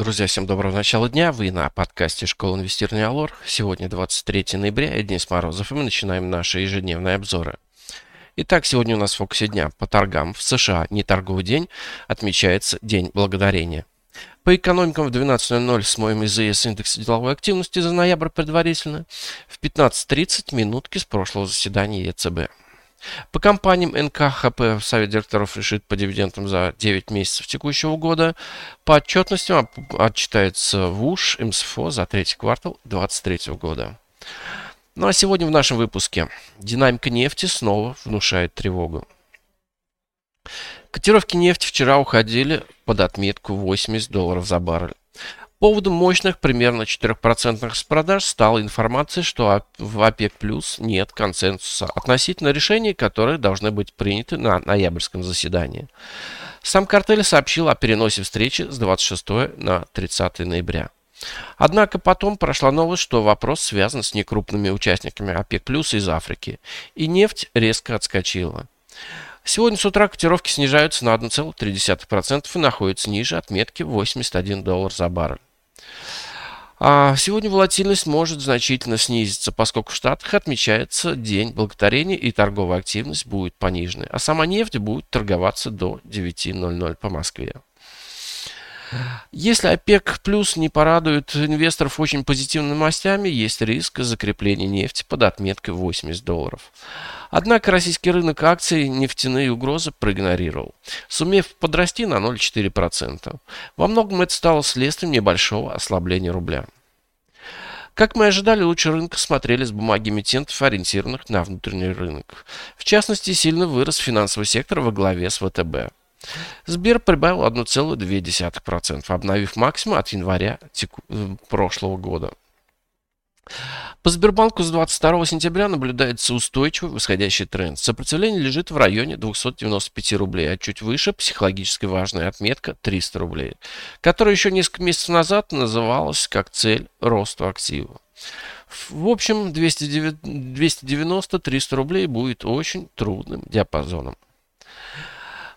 Друзья, всем доброго начала дня. Вы на подкасте «Школа инвестирования Алор». Сегодня 23 ноября, и Денис Морозов, и мы начинаем наши ежедневные обзоры. Итак, сегодня у нас в фокусе дня по торгам в США не торговый день, отмечается День Благодарения. По экономикам в 12.00 смотрим ИЗС индекса деловой активности за ноябрь предварительно. В 15.30 минутки с прошлого заседания ЕЦБ. По компаниям НКХП Совет директоров решит по дивидендам за 9 месяцев текущего года. По отчетностям отчитается ВУШ, МСФО за третий квартал 2023 года. Ну а сегодня в нашем выпуске динамика нефти снова внушает тревогу. Котировки нефти вчера уходили под отметку 80 долларов за баррель. Поводом мощных примерно 4% продаж стала информация, что в ОПЕК плюс нет консенсуса относительно решений, которые должны быть приняты на ноябрьском заседании. Сам картель сообщил о переносе встречи с 26 на 30 ноября. Однако потом прошла новость, что вопрос связан с некрупными участниками ОПЕК плюс из Африки, и нефть резко отскочила. Сегодня с утра котировки снижаются на 1,3% и находятся ниже отметки 81 доллар за баррель. А сегодня волатильность может значительно снизиться, поскольку в Штатах отмечается День благодарения и торговая активность будет пониженной, а сама нефть будет торговаться до 9.00 по Москве. Если ОПЕК плюс не порадует инвесторов очень позитивными новостями, есть риск закрепления нефти под отметкой 80 долларов. Однако российский рынок акций нефтяные угрозы проигнорировал, сумев подрасти на 0,4%. Во многом это стало следствием небольшого ослабления рубля. Как мы ожидали, лучше рынка смотрели с бумаги эмитентов, ориентированных на внутренний рынок. В частности, сильно вырос финансовый сектор во главе с ВТБ. Сбер прибавил 1,2%, обновив максимум от января э, прошлого года. По Сбербанку с 22 сентября наблюдается устойчивый восходящий тренд. Сопротивление лежит в районе 295 рублей, а чуть выше психологически важная отметка 300 рублей, которая еще несколько месяцев назад называлась как цель роста актива. В общем, 290-300 рублей будет очень трудным диапазоном.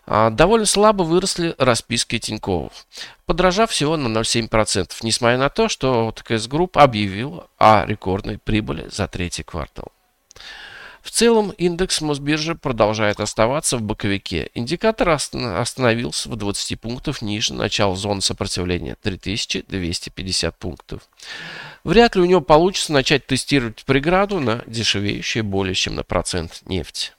А, довольно слабо выросли расписки Тинькофф, подражав всего на 0,7%, несмотря на то, что ТКС Групп объявил о рекордной прибыли за третий квартал. В целом индекс Мосбиржи продолжает оставаться в боковике. Индикатор остановился в 20 пунктов ниже начала зоны сопротивления 3250 пунктов. Вряд ли у него получится начать тестировать преграду на дешевеющие более чем на процент нефть.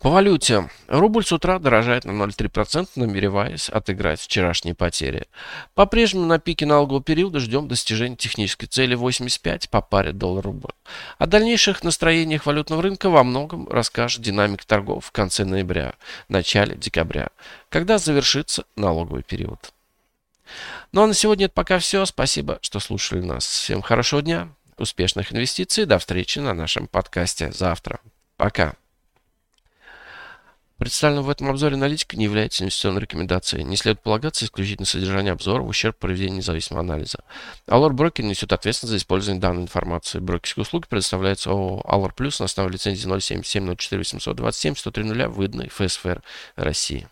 По валюте. Рубль с утра дорожает на 0,3%, намереваясь отыграть вчерашние потери. По-прежнему на пике налогового периода ждем достижения технической цели 85 по паре доллар-рубль. О дальнейших настроениях валютного рынка во многом расскажет динамик торгов в конце ноября, начале декабря, когда завершится налоговый период. Ну а на сегодня это пока все. Спасибо, что слушали нас. Всем хорошего дня, успешных инвестиций. До встречи на нашем подкасте завтра. Пока. Представленная в этом обзоре аналитика не является инвестиционной рекомендацией. Не следует полагаться исключительно содержание обзора в ущерб проведению независимого анализа. Allure Broker несет ответственность за использование данной информации. Брокерские услуги предоставляются ООО Allure Plus на основе лицензии 077 04 827 103 выданной ФСФР России.